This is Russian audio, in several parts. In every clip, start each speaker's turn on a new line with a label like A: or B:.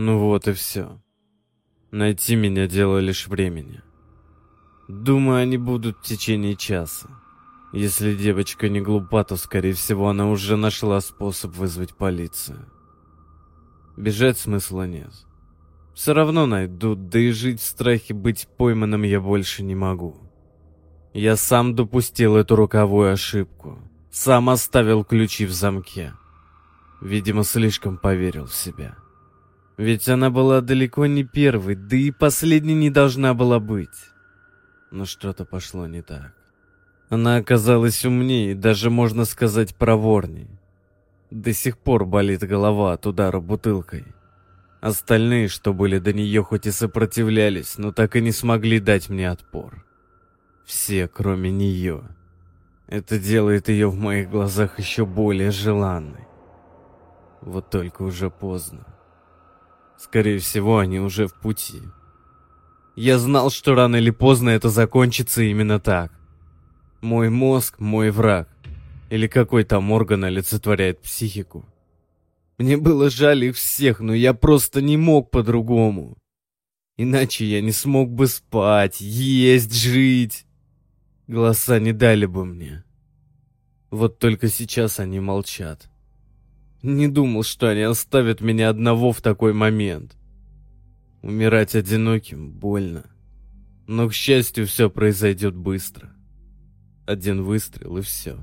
A: Ну вот и все. Найти меня дело лишь времени. Думаю, они будут в течение часа. Если девочка не глупа, то, скорее всего, она уже нашла способ вызвать полицию. Бежать смысла нет. Все равно найдут, да и жить в страхе быть пойманным я больше не могу. Я сам допустил эту роковую ошибку. Сам оставил ключи в замке. Видимо, слишком поверил в себя. Ведь она была далеко не первой, да и последней не должна была быть. Но что-то пошло не так. Она оказалась умнее, даже можно сказать проворней. До сих пор болит голова от удара бутылкой. Остальные, что были до нее, хоть и сопротивлялись, но так и не смогли дать мне отпор. Все, кроме нее. Это делает ее в моих глазах еще более желанной. Вот только уже поздно. Скорее всего, они уже в пути. Я знал, что рано или поздно это закончится именно так. Мой мозг — мой враг. Или какой там орган олицетворяет психику. Мне было жаль их всех, но я просто не мог по-другому. Иначе я не смог бы спать, есть, жить. Голоса не дали бы мне. Вот только сейчас они молчат. Не думал, что они оставят меня одного в такой момент. Умирать одиноким больно. Но, к счастью, все произойдет быстро. Один выстрел и все.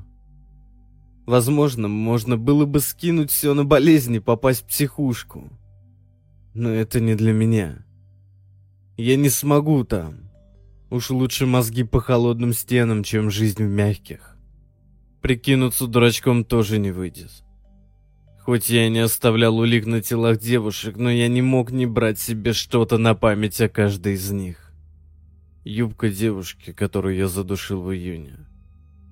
A: Возможно, можно было бы скинуть все на болезни, попасть в психушку. Но это не для меня. Я не смогу там. Уж лучше мозги по холодным стенам, чем жизнь в мягких. Прикинуться дурачком тоже не выйдет. Хоть я и не оставлял улик на телах девушек, но я не мог не брать себе что-то на память о каждой из них. Юбка девушки, которую я задушил в июне.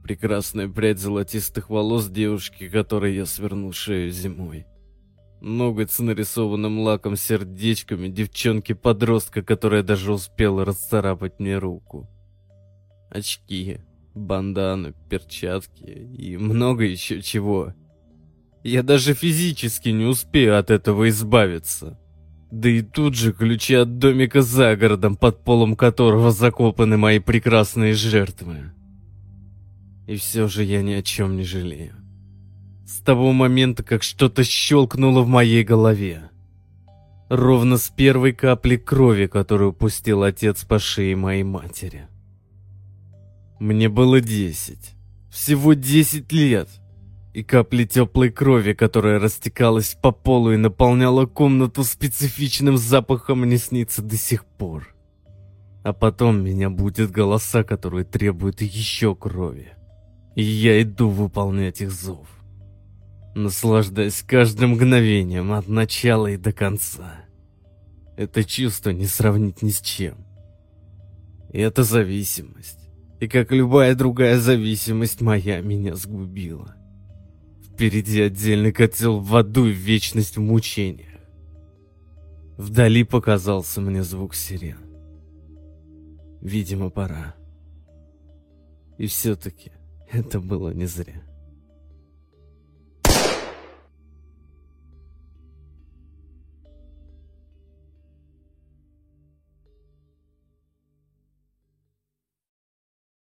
A: Прекрасная прядь золотистых волос девушки, которой я свернул шею зимой. Ноготь с нарисованным лаком сердечками девчонки-подростка, которая даже успела расцарапать мне руку. Очки, банданы, перчатки и много еще чего. Я даже физически не успею от этого избавиться. Да и тут же ключи от домика за городом, под полом которого закопаны мои прекрасные жертвы. И все же я ни о чем не жалею. С того момента, как что-то щелкнуло в моей голове. Ровно с первой капли крови, которую пустил отец по шее моей матери. Мне было десять. Всего десять лет. И капли теплой крови, которая растекалась по полу и наполняла комнату специфичным запахом, мне снится до сих пор. А потом меня будет голоса, которые требуют еще крови. И я иду выполнять их зов. Наслаждаясь каждым мгновением от начала и до конца. Это чувство не сравнить ни с чем. И это зависимость. И как любая другая зависимость моя меня сгубила. Впереди отдельный котел в аду и вечность в мучениях. Вдали показался мне звук сирен. Видимо, пора. И все-таки это было не зря.